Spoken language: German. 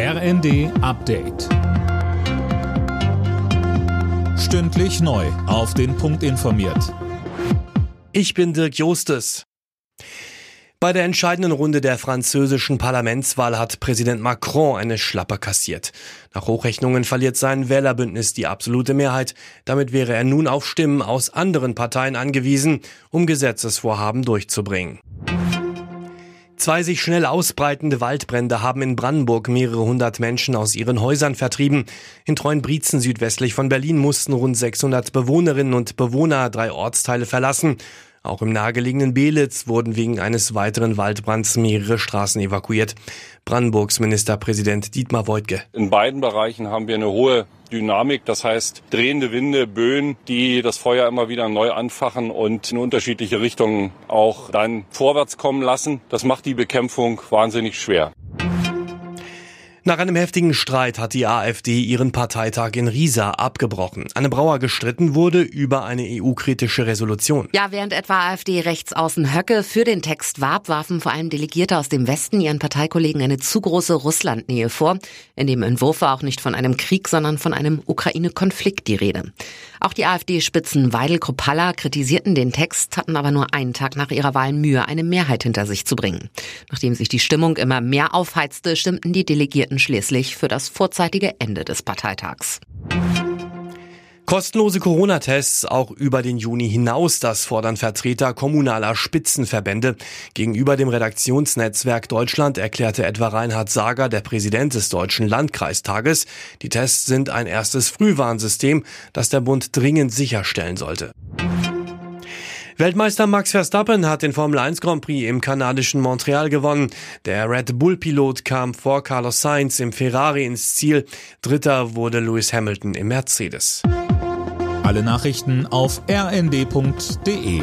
RND Update. Stündlich neu. Auf den Punkt informiert. Ich bin Dirk Jostes. Bei der entscheidenden Runde der französischen Parlamentswahl hat Präsident Macron eine Schlappe kassiert. Nach Hochrechnungen verliert sein Wählerbündnis die absolute Mehrheit. Damit wäre er nun auf Stimmen aus anderen Parteien angewiesen, um Gesetzesvorhaben durchzubringen. Zwei sich schnell ausbreitende Waldbrände haben in Brandenburg mehrere hundert Menschen aus ihren Häusern vertrieben. In Treuenbrietzen südwestlich von Berlin mussten rund 600 Bewohnerinnen und Bewohner drei Ortsteile verlassen. Auch im nahegelegenen Belitz wurden wegen eines weiteren Waldbrands mehrere Straßen evakuiert. Brandenburgs Ministerpräsident Dietmar Woidke. In beiden Bereichen haben wir eine hohe Dynamik, das heißt drehende Winde, Böen, die das Feuer immer wieder neu anfachen und in unterschiedliche Richtungen auch dann vorwärts kommen lassen. Das macht die Bekämpfung wahnsinnig schwer. Nach einem heftigen Streit hat die AfD ihren Parteitag in Riesa abgebrochen. Anne Brauer gestritten wurde über eine EU-kritische Resolution. Ja, während etwa AfD-Rechtsaußen Höcke für den Text warb, warfen vor allem Delegierte aus dem Westen ihren Parteikollegen eine zu große Russlandnähe vor. In dem Entwurf war auch nicht von einem Krieg, sondern von einem Ukraine-Konflikt die Rede. Auch die AfD-Spitzen Weidel Kropalla kritisierten den Text, hatten aber nur einen Tag nach ihrer Wahl Mühe, eine Mehrheit hinter sich zu bringen. Nachdem sich die Stimmung immer mehr aufheizte, stimmten die Delegierten schließlich für das vorzeitige Ende des Parteitags. Kostenlose Corona-Tests auch über den Juni hinaus, das fordern Vertreter kommunaler Spitzenverbände. Gegenüber dem Redaktionsnetzwerk Deutschland erklärte etwa Reinhard Sager, der Präsident des Deutschen Landkreistages, die Tests sind ein erstes Frühwarnsystem, das der Bund dringend sicherstellen sollte. Weltmeister Max Verstappen hat den Formel 1 Grand Prix im kanadischen Montreal gewonnen. Der Red Bull Pilot kam vor Carlos Sainz im Ferrari ins Ziel. Dritter wurde Lewis Hamilton im Mercedes. Alle Nachrichten auf rnd.de